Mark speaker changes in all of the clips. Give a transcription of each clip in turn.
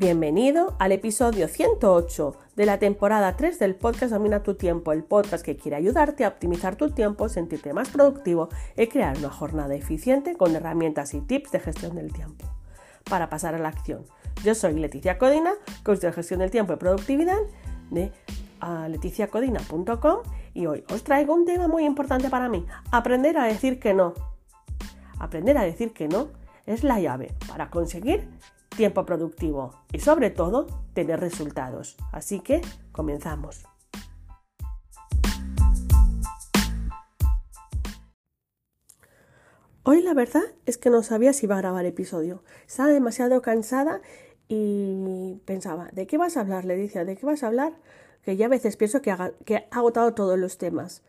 Speaker 1: Bienvenido al episodio 108 de la temporada 3 del podcast Domina tu tiempo, el podcast que quiere ayudarte a optimizar tu tiempo, sentirte más productivo y crear una jornada eficiente con herramientas y tips de gestión del tiempo. Para pasar a la acción, yo soy Leticia Codina, coach de gestión del tiempo y productividad de leticiacodina.com y hoy os traigo un tema muy importante para mí, aprender a decir que no. Aprender a decir que no es la llave para conseguir tiempo productivo y sobre todo tener resultados. Así que comenzamos. Hoy la verdad es que no sabía si iba a grabar episodio. Estaba demasiado cansada y pensaba, ¿de qué vas a hablar? Le decía, ¿de qué vas a hablar? Que ya a veces pienso que, que he agotado todos los temas.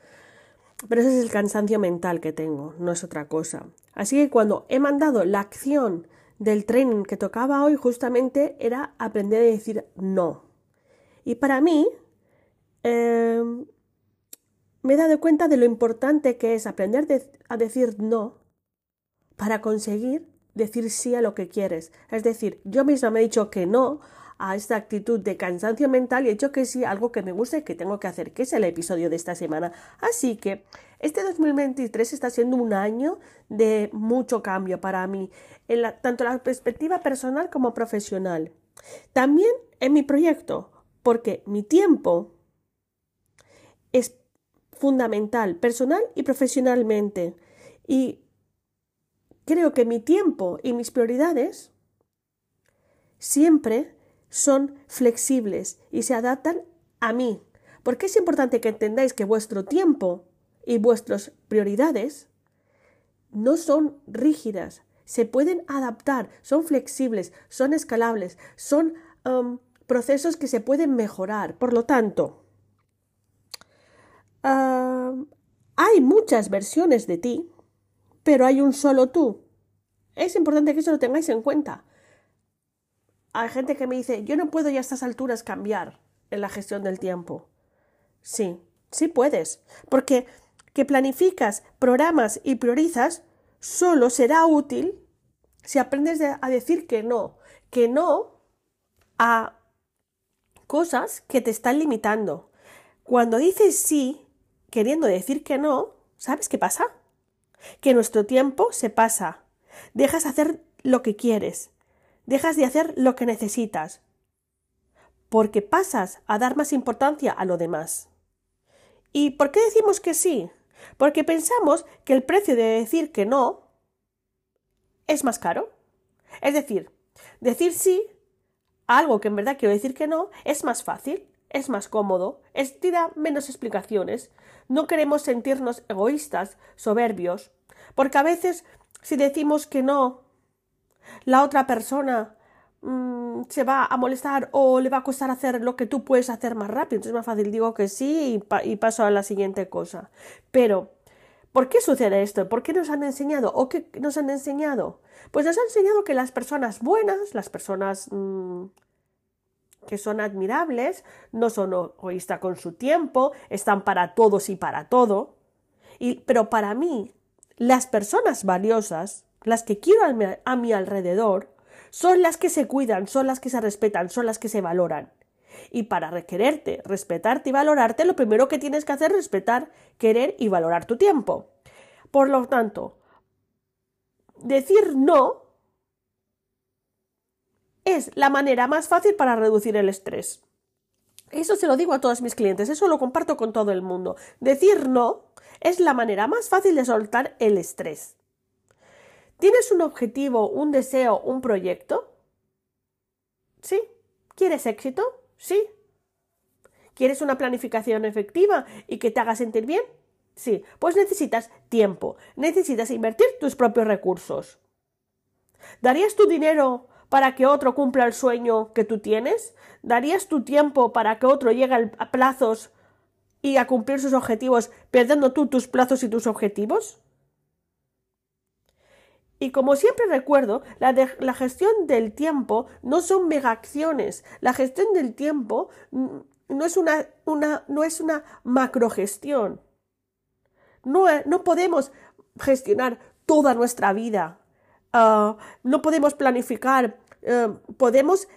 Speaker 1: Pero ese es el cansancio mental que tengo, no es otra cosa. Así que cuando he mandado la acción del training que tocaba hoy justamente era aprender a decir no. Y para mí em, me he dado cuenta de lo importante que es aprender a decir no para conseguir decir sí a lo que quieres. Es decir, yo misma me he dicho que no a esta actitud de cansancio mental y he dicho que sí, algo que me gusta y que tengo que hacer, que es el episodio de esta semana. Así que este 2023 está siendo un año de mucho cambio para mí, en tanto en la perspectiva personal como profesional. También en mi proyecto, porque mi tiempo es fundamental, personal y profesionalmente. Y creo que mi tiempo y mis prioridades siempre son flexibles y se adaptan a mí. Porque es importante que entendáis que vuestro tiempo y vuestras prioridades no son rígidas, se pueden adaptar, son flexibles, son escalables, son um, procesos que se pueden mejorar. Por lo tanto, um, hay muchas versiones de ti, pero hay un solo tú. Es importante que eso lo tengáis en cuenta hay gente que me dice, yo no puedo ya a estas alturas cambiar en la gestión del tiempo. Sí, sí puedes, porque que planificas, programas y priorizas solo será útil si aprendes a decir que no, que no a cosas que te están limitando. Cuando dices sí, queriendo decir que no, ¿sabes qué pasa? Que nuestro tiempo se pasa. Dejas hacer lo que quieres dejas de hacer lo que necesitas, porque pasas a dar más importancia a lo demás. ¿Y por qué decimos que sí? Porque pensamos que el precio de decir que no es más caro. Es decir, decir sí a algo que en verdad quiero decir que no es más fácil, es más cómodo, es, tira menos explicaciones. No queremos sentirnos egoístas, soberbios, porque a veces si decimos que no la otra persona mm, se va a molestar o le va a costar hacer lo que tú puedes hacer más rápido. Entonces es más fácil digo que sí y, paso a la siguiente cosa. Pero, ¿por qué sucede esto? ¿Por qué nos han enseñado? ¿O qué nos han enseñado? Pues nos han enseñado que las personas buenas, las personas mm, que son admirables, no son egoístas con su tiempo, están para todos y para todo. Y, pero para mí, las personas valiosas las que quiero a mi alrededor, son las que se cuidan, son las que se respetan, son las que se valoran. Y para requererte, respetarte y valorarte, lo primero que tienes que hacer es respetar, querer y valorar tu tiempo. Por lo tanto, decir no es la manera más fácil para reducir el estrés. Eso se lo digo a todos mis clientes, eso lo comparto con todo el mundo. Decir no es la manera más fácil de soltar el estrés. ¿Tienes un objetivo, un deseo, un proyecto? ¿Sí? ¿Quieres éxito? Sí. ¿Quieres una planificación efectiva y que te haga sentir bien? Sí. Pues necesitas tiempo, necesitas invertir tus propios recursos. ¿Darías tu dinero para que otro cumpla el sueño que tú tienes? ¿Darías tu tiempo para que otro llegue a plazos y a cumplir sus objetivos, perdiendo tú tus plazos y tus objetivos? Y como siempre recuerdo, la, gestión del tiempo no son megaacciones. La gestión del tiempo no es una, no es una macrogestión. No, no podemos gestionar toda nuestra vida. Ah, no podemos planificar. Eh, podemos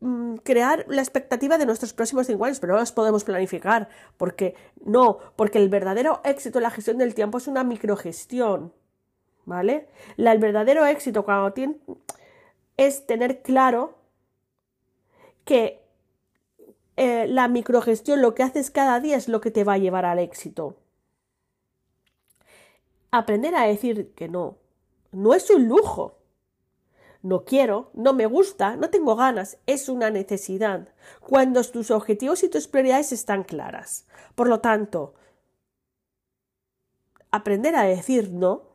Speaker 1: mm, crear la expectativa de nuestros próximos cinco años, pero no las podemos planificar, porque no, porque el verdadero éxito en la gestión del tiempo es una microgestión, ¿vale? el verdadero éxito cuando es tener claro que eh, la microgestión, lo que haces cada día es lo que te va a llevar al éxito. Aprender a decir que no, no es un lujo. No quiero, no me gusta, no tengo ganas, es una necesidad. Cuando tus objetivos y tus prioridades están claras. Por lo tanto, aprender a decir no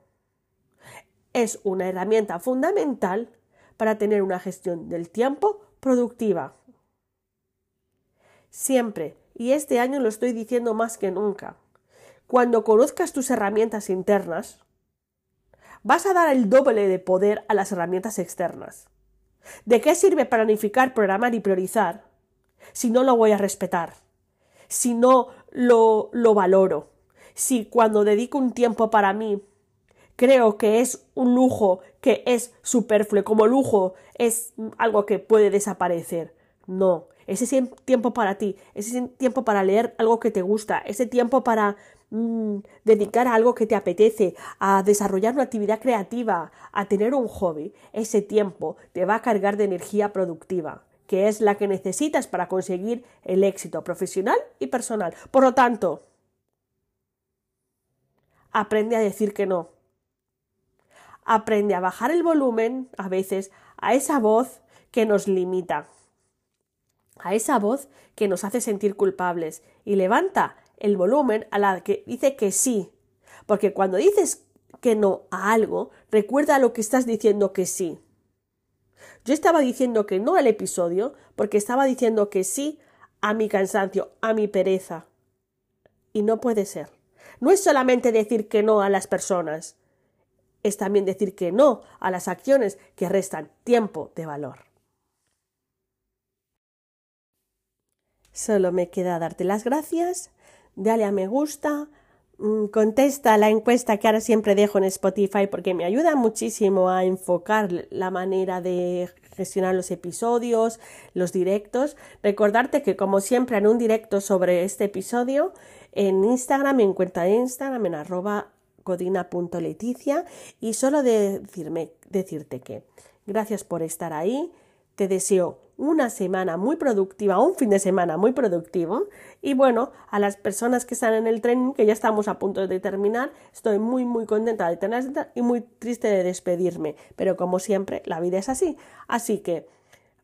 Speaker 1: es una herramienta fundamental para tener una gestión del tiempo productiva. Siempre, y este año lo estoy diciendo más que nunca, cuando conozcas tus herramientas internas, vas a dar el doble de poder a las herramientas externas. ¿De qué sirve planificar, programar y priorizar si no lo voy a respetar? Si no lo, lo valoro? Si cuando dedico un tiempo para mí creo que es un lujo que es superfluo, como lujo es algo que puede desaparecer. No, ese tiempo para ti, ese tiempo para leer algo que te gusta, ese tiempo para mm, dedicar a algo que te apetece, a desarrollar una actividad creativa, a tener un hobby, ese tiempo te va a cargar de energía productiva que es la que necesitas para conseguir el éxito profesional y personal. Por lo tanto, aprende a decir que no aprende a bajar el volumen a veces a esa voz que nos limita, a esa voz que nos hace sentir culpables y levanta el volumen a la que dice que sí, porque cuando dices que no a algo, recuerda lo que estás diciendo que sí. Yo estaba diciendo que no al episodio porque estaba diciendo que sí a mi cansancio, a mi pereza. Y no puede ser. No es solamente decir que no a las personas, es también decir que no a las acciones que restan tiempo de valor. Solo me queda darte las gracias, dale a me gusta, mm, contesta la encuesta que ahora siempre dejo en Spotify porque me ayuda muchísimo a enfocar la manera de gestionar los episodios, los directos. Recordarte que como siempre en un directo sobre este episodio en Instagram, en cuenta de Instagram en arroba codina.leticia y solo decirme, decirte que gracias por estar ahí, te deseo una semana muy productiva, un fin de semana muy productivo y bueno, a las personas que están en el tren, que ya estamos a punto de terminar, estoy muy muy contenta de tener y muy triste de despedirme, pero como siempre, la vida es así. Así que,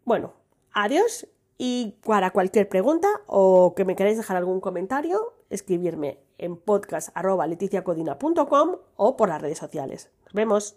Speaker 1: bueno, adiós y para cualquier pregunta o que me queráis dejar algún comentario, escribirme en podcast.leticiacodina.com o por las redes sociales. Nos vemos.